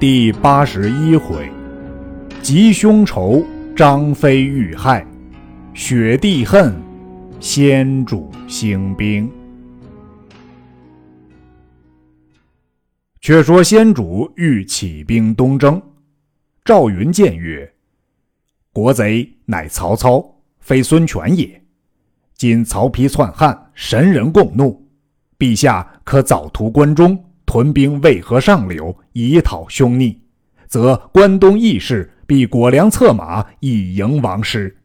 第八十一回，吉凶仇，张飞遇害，雪帝恨，先主兴兵。却说先主欲起兵东征，赵云见曰：“国贼乃曹操，非孙权也。今曹丕篡汉，神人共怒，陛下可早图关中。”屯兵渭河上流，以讨凶逆，则关东义士必裹粮策马以迎王师。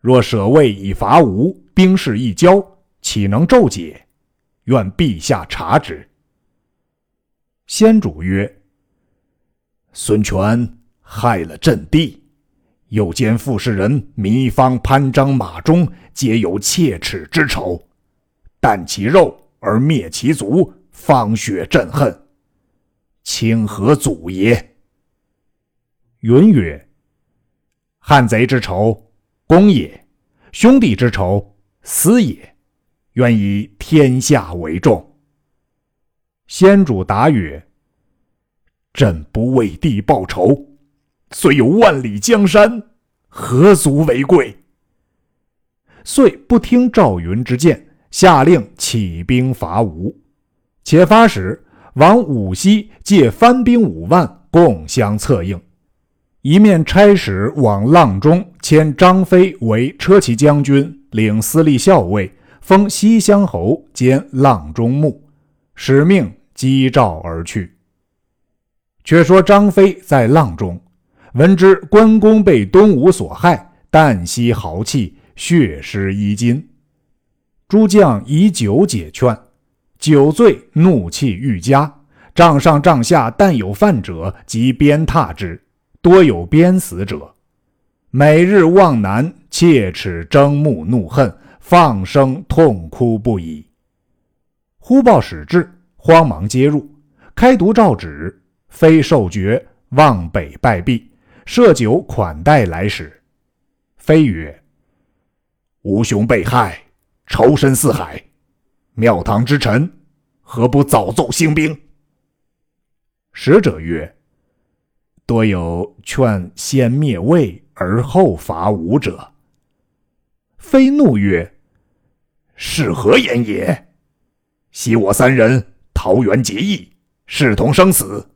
若舍魏以伐吴，兵势一交，岂能骤解？愿陛下察之。先主曰：“孙权害了朕弟，又兼傅士人糜芳、潘璋、马忠，皆有切齿之仇，啖其肉而灭其族。”方雪震恨，清河祖爷？云曰：“汉贼之仇，公也；兄弟之仇，私也。愿以天下为重。”先主答曰：“朕不为帝报仇，虽有万里江山，何足为贵？”遂不听赵云之谏，下令起兵伐吴。且发使往武溪借番兵五万，共相策应；一面差使往阆中迁张飞为车骑将军，领司隶校尉，封西乡侯兼阆中牧，使命击赵而去。却说张飞在阆中，闻知关公被东吴所害，旦夕豪气，血湿衣襟。诸将以酒解劝。酒醉，怒气愈加。帐上帐下，但有犯者，即鞭挞之，多有鞭死者。每日望南，切齿睁目，怒恨，放声痛哭不已。忽报使至，慌忙接入，开读诏旨，非受爵，望北拜毕，设酒款待来使。非曰：“吾兄被害，仇深似海。”庙堂之臣，何不早奏兴兵？使者曰：“多有劝先灭魏而后伐吴者。”非怒曰：“是何言也？昔我三人桃园结义，视同生死。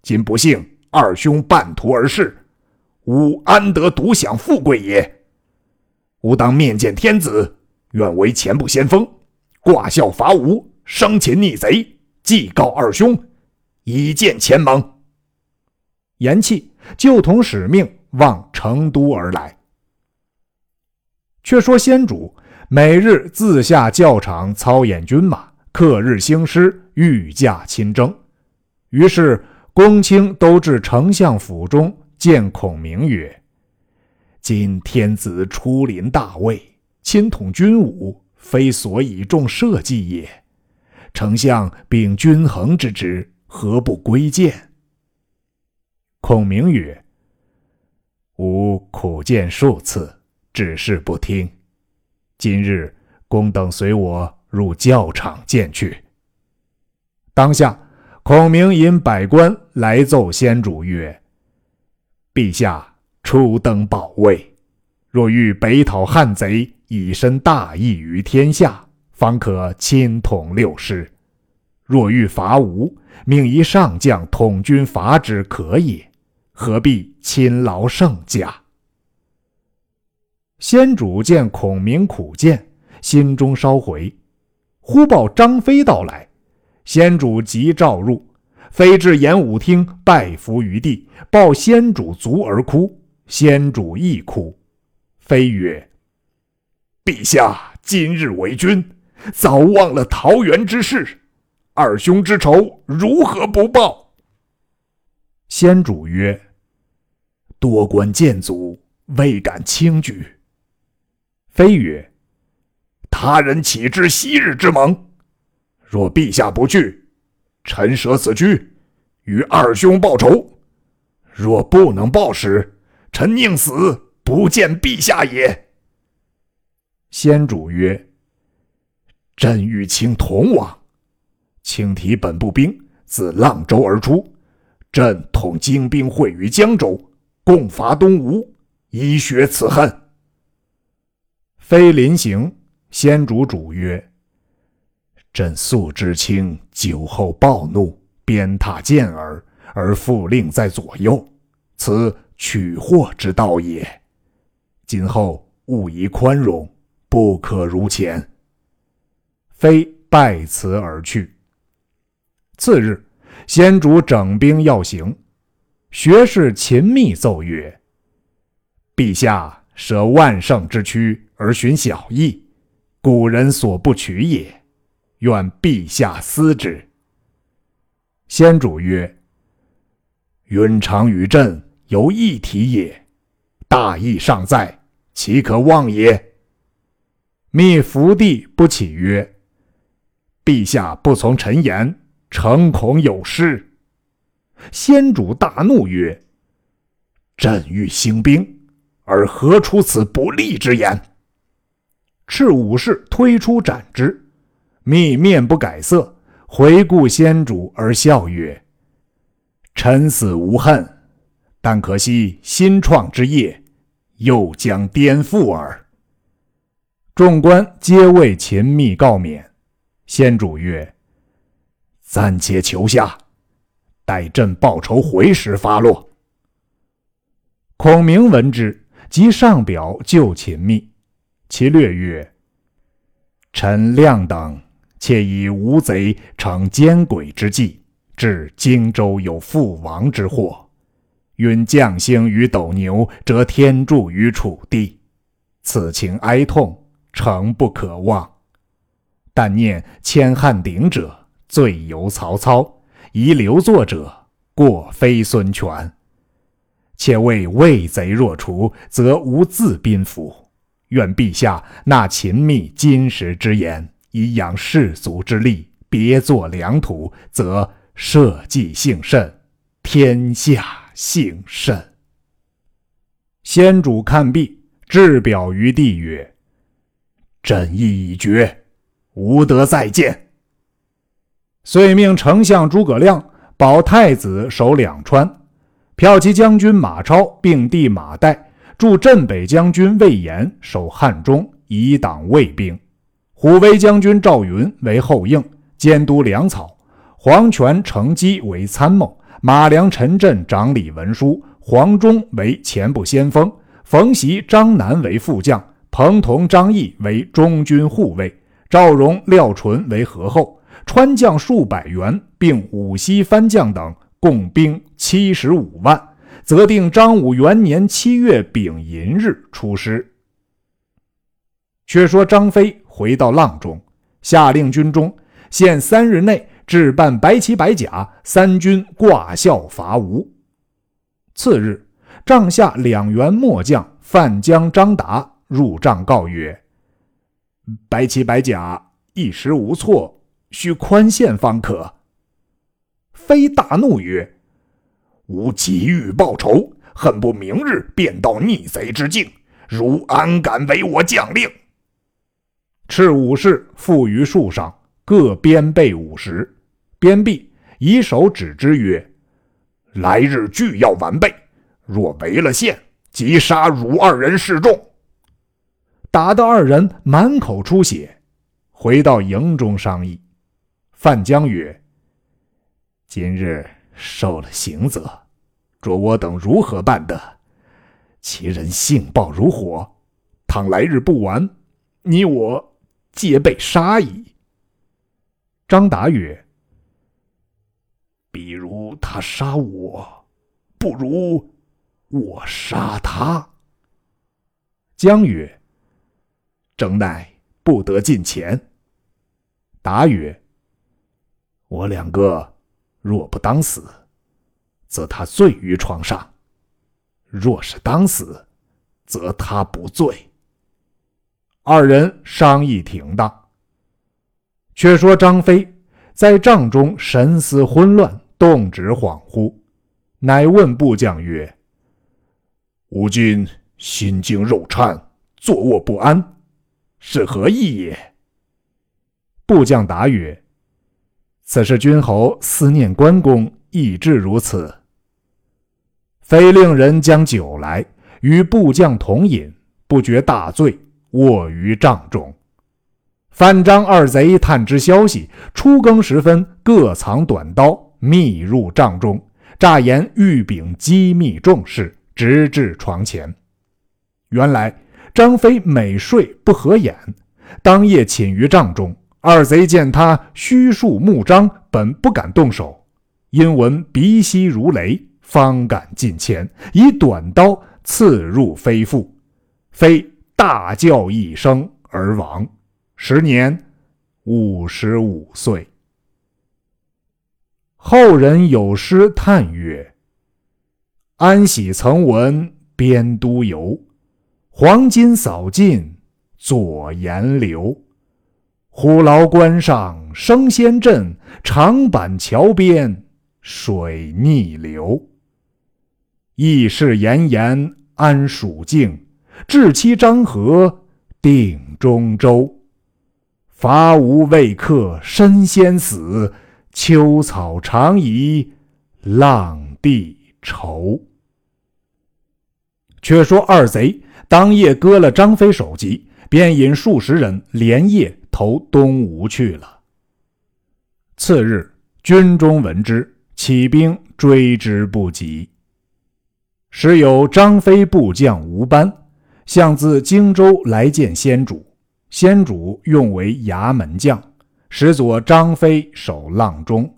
今不幸二兄半途而逝，吾安得独享富贵也？吾当面见天子，愿为前部先锋。”挂孝伐吴，生擒逆贼，祭告二兄，以见前盟。言讫，就同使命往成都而来。却说先主每日自下教场操演军马，克日兴师，御驾亲征。于是公卿都至丞相府中见孔明曰：“今天子出临大魏，亲统军武。”非所以重社稷也。丞相秉均衡之职，何不归谏？孔明曰：“吾苦谏数次，只是不听。今日公等随我入教场见去。”当下，孔明引百官来奏先主曰：“陛下初登宝位，若欲北讨汉贼。”以身大义于天下，方可亲统六师。若欲伐吴，命一上将统军伐之，可也。何必亲劳圣驾？先主见孔明苦谏，心中稍回。忽报张飞到来，先主即召入，飞至演武厅，拜伏于地，抱先主足而哭。先主亦哭。飞曰。陛下今日为君，早忘了桃园之事，二兄之仇如何不报？先主曰：“多官见阻，未敢轻举。”飞曰：“他人岂知昔日之盟？若陛下不去，臣舍此居，与二兄报仇。若不能报时，臣宁死不见陛下也。”先主曰：“朕欲卿同往。卿提本部兵自阆州而出，朕统精兵会于江州，共伐东吴，以雪此恨。”飞临行，先主主曰：“朕素知卿酒后暴怒，鞭挞健儿，而复令在左右，此取祸之道也。今后勿宜宽容，不可如前。”非拜辞而去。次日，先主整兵要行，学士秦密奏曰：“陛下舍万乘之躯而寻小义，古人所不取也。愿陛下思之。”先主曰：“允常与朕犹一体也，大义尚在，岂可忘也？”密伏地不起曰。陛下不从臣言，诚恐有失。先主大怒曰：“朕欲兴兵，而何出此不利之言？”赤武士推出斩之。密面不改色，回顾先主而笑曰：“臣死无恨，但可惜新创之业，又将颠覆耳。”众官皆为秦密告免。先主曰：“暂且求下，待朕报仇回时发落。”孔明闻之，即上表救秦密。其略曰：“臣亮等窃以吴贼乘奸诡之计，致荆州有覆亡之祸。允将星于斗牛，折天柱于楚地。此情哀痛，诚不可忘。”但念千汉鼎者，罪由曹操；遗留作者，过非孙权。且为魏贼若除，则无自宾服。愿陛下纳秦密金石之言，以养士卒之力，别作良图，则社稷幸甚，天下幸甚。先主看毕，置表于地曰：“朕意已决。”无得再见。遂命丞相诸葛亮保太子守两川，骠骑将军马超并弟马岱助镇北将军魏延守汉中，以挡魏兵；虎威将军赵云为后应，监督粮草；黄权、程基为参谋；马良、陈震掌理文书；黄忠为前部先锋；冯习、张南为副将；彭同、张翼为中军护卫。赵荣、廖纯为合后，川将数百员，并五溪番将等，共兵七十五万，则定张武元年七月丙寅日出师。却说张飞回到阆中，下令军中限三日内置办白旗白甲，三军挂孝伐吴。次日，帐下两员末将范江、张达入帐告曰。白旗白甲一时无措，需宽限方可。飞大怒曰：“吾急欲报仇，恨不明日便到逆贼之境，如安敢违我将令？”赤武士缚于树上，各鞭备五十。鞭毕，以手指之曰：“来日俱要完备，若违了宪，即杀汝二人示众。”打得二人满口出血，回到营中商议。范江曰：“今日受了刑责，着我等如何办的？其人性暴如火，倘来日不完，你我皆被杀矣。”张达曰：“比如他杀我，不如我杀他。”江曰。正乃不得近前。答曰：“我两个若不当死，则他醉于床上；若是当死，则他不罪。”二人商议停当。却说张飞在帐中神思混乱，动止恍惚，乃问部将曰：“吾今心惊肉颤，坐卧不安。”是何意也？部将答曰：“此事君侯思念关公，意至如此。非令人将酒来，与部将同饮，不觉大醉，卧于帐中。范张二贼探知消息，初更时分，各藏短刀，密入帐中，诈言玉禀机密重事，直至床前。原来张飞每睡不合眼，当夜寝于帐中。二贼见他虚数目张，本不敢动手，因闻鼻息如雷，方敢近前，以短刀刺入飞腹，飞大叫一声而亡。时年五十五岁。后人有诗叹曰：“安喜曾闻边都游，黄金扫尽左岩流。虎牢关上生仙阵，长板桥边水逆流。义士炎炎安蜀境，至期张合定中州。”伐吴未克身先死，秋草长宜浪地愁。却说二贼当夜割了张飞首级，便引数十人连夜投东吴去了。次日，军中闻之，起兵追之不及。时有张飞部将吴班，向自荆州来见先主。先主用为衙门将，使左张飞守阆中。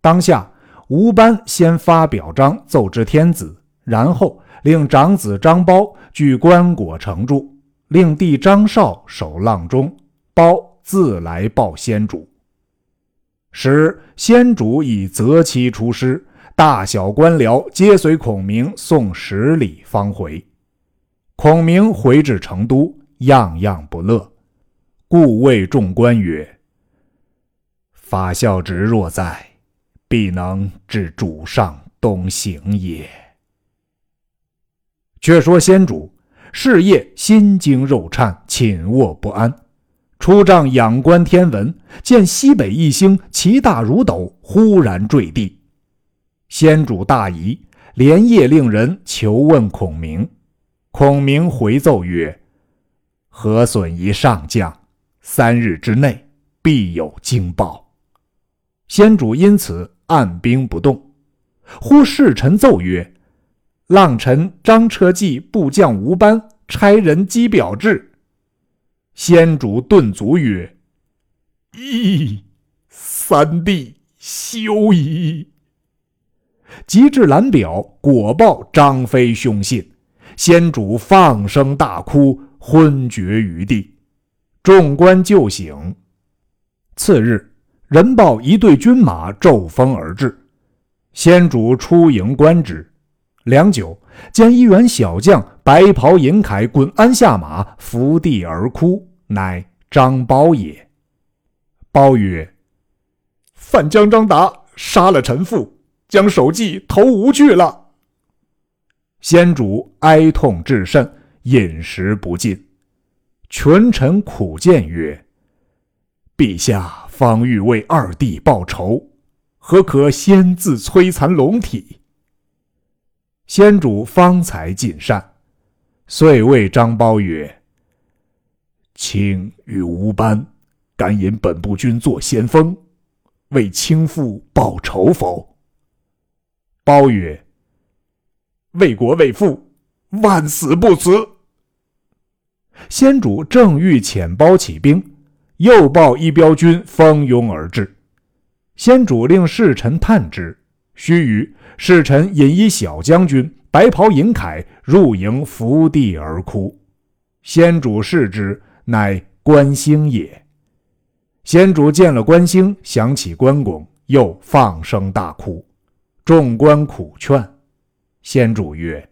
当下吴班先发表章奏知天子，然后令长子张苞据关果城住，令弟张绍守阆中，苞自来报先主。时先主已择期出师，大小官僚皆随孔明送十里方回。孔明回至成都。样样不乐，故谓众官曰：“法孝直若在，必能至主上东行也。”却说先主是夜心惊肉颤，寝卧不安，出帐仰观天文，见西北一星其大如斗，忽然坠地。先主大疑，连夜令人求问孔明。孔明回奏曰：何损一上将，三日之内必有惊报。先主因此按兵不动。忽侍臣奏曰：“浪臣张车骑部将吴班差人击表至。”先主顿足曰：“咦，三弟休矣！”及至蓝表，果报张飞凶信。先主放声大哭。昏厥于地，众官救醒。次日，人报一队军马骤风而至，先主出营观之。良久，见一员小将白袍银铠，滚鞍下马，伏地而哭，乃张苞也。苞曰：“范将张达杀了臣父，将首级投吴去了。”先主哀痛至甚。饮食不进，群臣苦谏曰：“陛下方欲为二弟报仇，何可先自摧残龙体？”先主方才尽善，遂谓张苞曰：“卿与吴班，敢引本部军做先锋，为卿父报仇否？”苞曰：“为国为父，万死不辞。”先主正欲遣包起兵，又报一彪军蜂拥而至。先主令侍臣探之，须臾，侍臣引一小将军，白袍银铠，入营伏地而哭。先主视之，乃关兴也。先主见了关兴，想起关公，又放声大哭。众官苦劝，先主曰：“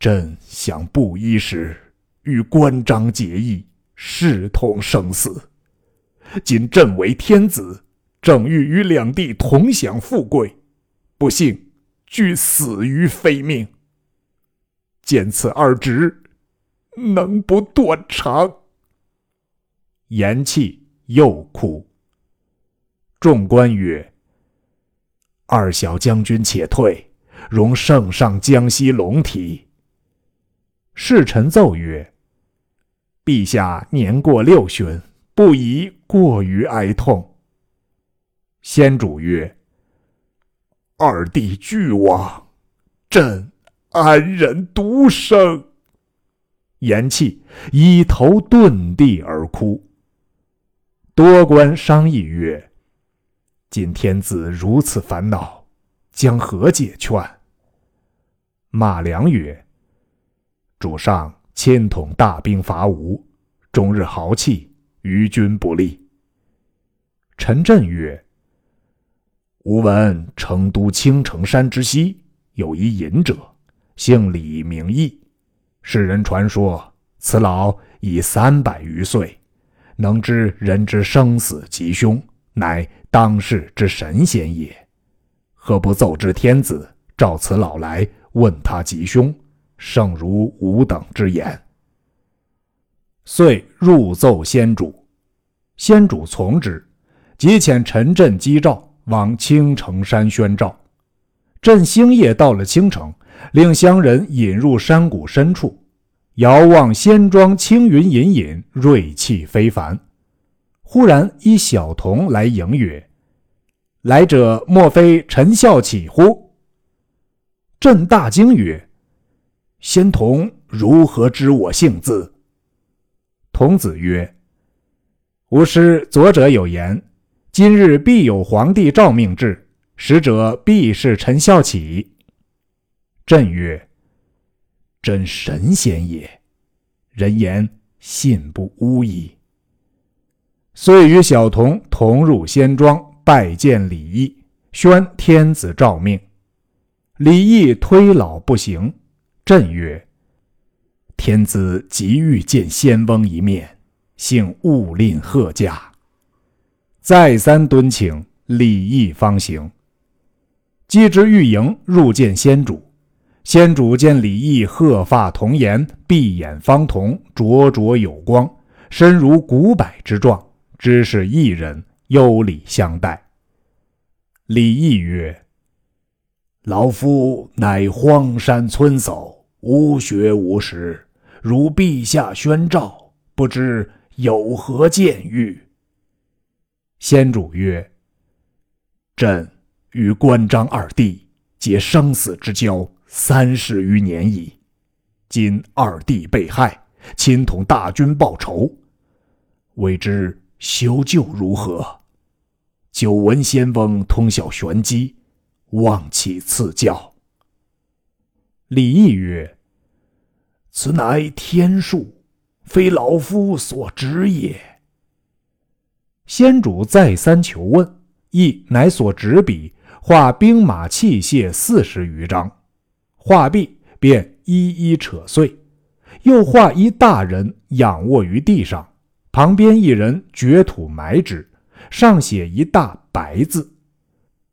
朕想布衣时。”与关张结义，视同生死。今朕为天子，正欲与两地同享富贵，不幸俱死于非命。见此二侄，能不断肠？言讫，又哭。众官曰：“二小将军且退，容圣上江西龙体。”侍臣奏曰：“陛下年过六旬，不宜过于哀痛。”先主曰：“二弟俱亡，朕安忍独生？”言讫，以头遁地而哭。多官商议曰：“今天子如此烦恼，将何解劝？”马良曰：“主上亲统大兵伐吴，终日豪气，于君不利。”陈震曰：“吾闻成都青城山之西有一隐者，姓李名义，世人传说此老已三百余岁。”能知人之生死吉凶，乃当世之神仙也。何不奏知天子，召此老来问他吉凶？胜如吾等之言。遂入奏先主，先主从之，即遣陈震击诏往青城山宣召。朕星夜到了青城，令乡人引入山谷深处。遥望仙庄青云隐隐，锐气非凡。忽然一小童来迎曰：“来者莫非陈孝启乎？”朕大惊曰：“仙童如何知我姓字？”童子曰：“吾师左者有言，今日必有皇帝诏命至，使者必是陈孝启。”朕曰。真神仙也，人言信不诬矣。遂与小童同入仙庄，拜见李毅，宣天子诏命。李毅推老不行，朕曰：“天子急欲见仙翁一面，幸勿吝贺驾。”再三敦请，李毅方行。击之御营，入见先主。先主见李毅鹤发童颜，闭眼方瞳，灼灼有光，身如古柏之状，知是异人，优礼相待。李毅曰：“老夫乃荒山村叟，无学无识，如陛下宣诏，不知有何见谕？”先主曰：“朕与关张二弟结生死之交。”三十余年矣，今二弟被害，亲统大军报仇，未知修旧如何？久闻仙翁通晓玄机，望其赐教。李毅曰：“此乃天数，非老夫所知也。”先主再三求问，亦乃所执笔画兵马器械四十余张。画毕，便一一扯碎，又画一大人仰卧于地上，旁边一人掘土埋之，上写一大白字，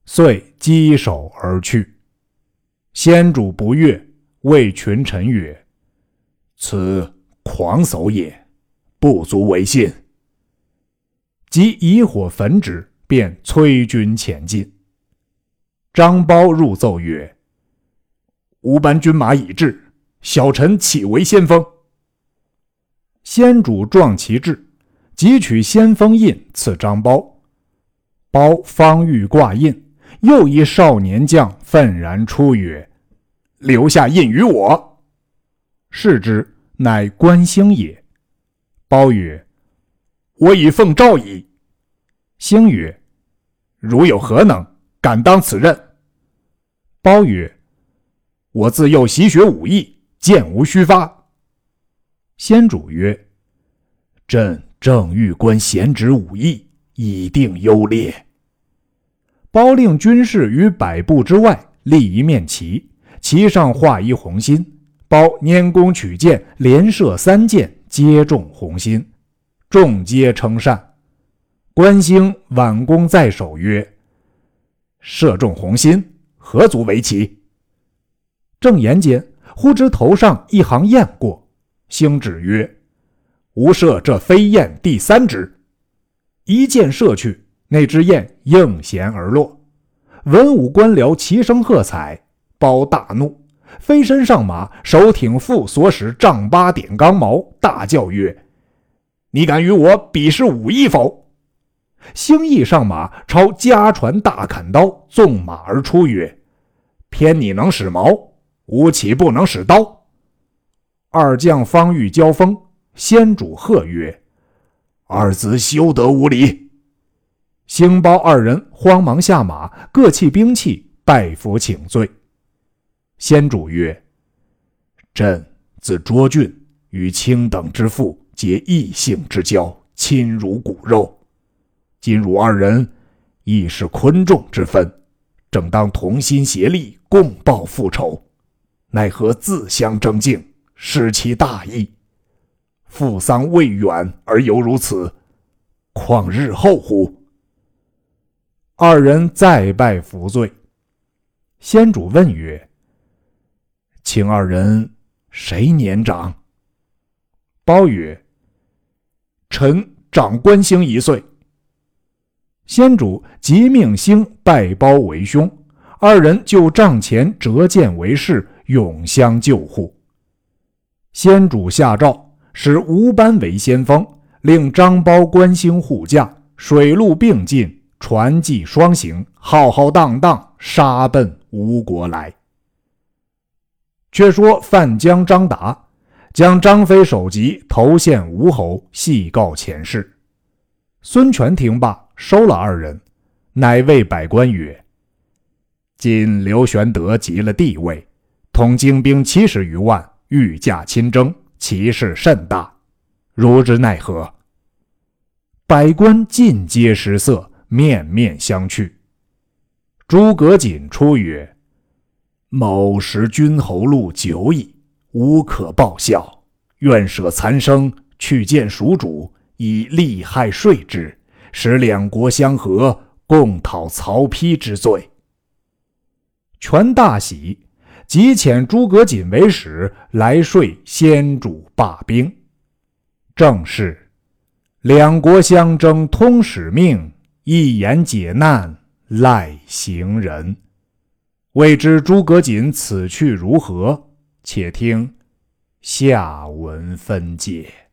遂稽首而去。先主不悦，谓群臣曰：“此狂叟也，不足为信。”即以火焚之，便催军前进。张苞入奏曰。吾班军马已至，小臣岂为先锋？先主壮其志，即取先锋印赐张苞。苞方欲挂印，又一少年将愤然出曰：“留下印于我。”视之，乃关兴也。苞曰：“我已奉诏矣。”兴曰：“如有何能，敢当此任？”苞曰：我自幼习学武艺，剑无虚发。先主曰：“朕正欲观贤侄武艺，以定优劣。”包令军士于百步之外立一面旗，旗上画一红心。包拈弓取箭，连射三箭，皆中红心，众皆称善。关兴挽弓在手曰：“射中红心，何足为奇？”正言间，忽知头上一行雁过，兴指曰：“吾射这飞燕第三只。”一箭射去，那只雁应弦而落。文武官僚齐声喝彩，包大怒，飞身上马，手挺父所使丈八点钢矛，大叫曰：“你敢与我比试武艺否？”兴义上马，朝家传大砍刀，纵马而出，曰：“偏你能使矛，吾岂不能使刀？”二将方欲交锋，先主喝曰：“二子休得无礼！”兴包二人慌忙下马，各弃兵器，拜服请罪。先主曰：“朕自卓俊与卿等之父结异性之交，亲如骨肉。今汝二人亦是昆仲之分，正当同心协力，共报父仇，奈何自相争竞？”失其大义，父丧未远而犹如此，况日后乎？二人再拜服罪。先主问曰：“请二人谁年长？”包曰：“臣长关兴一岁。”先主即命兴拜包为兄，二人就帐前折剑为誓，永相救护。先主下诏，使吴班为先锋，令张苞、关兴护驾，水陆并进，船骑双行，浩浩荡荡杀奔吴国来。却说范江张达将张飞首级投献吴侯，细告前事。孙权听罢，收了二人，乃谓百官曰：“今刘玄德即了帝位，统精兵七十余万。”御驾亲征，其势甚大，如之奈何？百官尽皆失色，面面相觑。诸葛瑾出曰：“某识君侯路久矣，无可报效，愿舍残生，去见蜀主，以利害说之，使两国相和，共讨曹丕之罪。”权大喜。即遣诸葛瑾为使来说先主罢兵。正是两国相争通使命，一言解难赖行人。未知诸葛瑾此去如何？且听下文分解。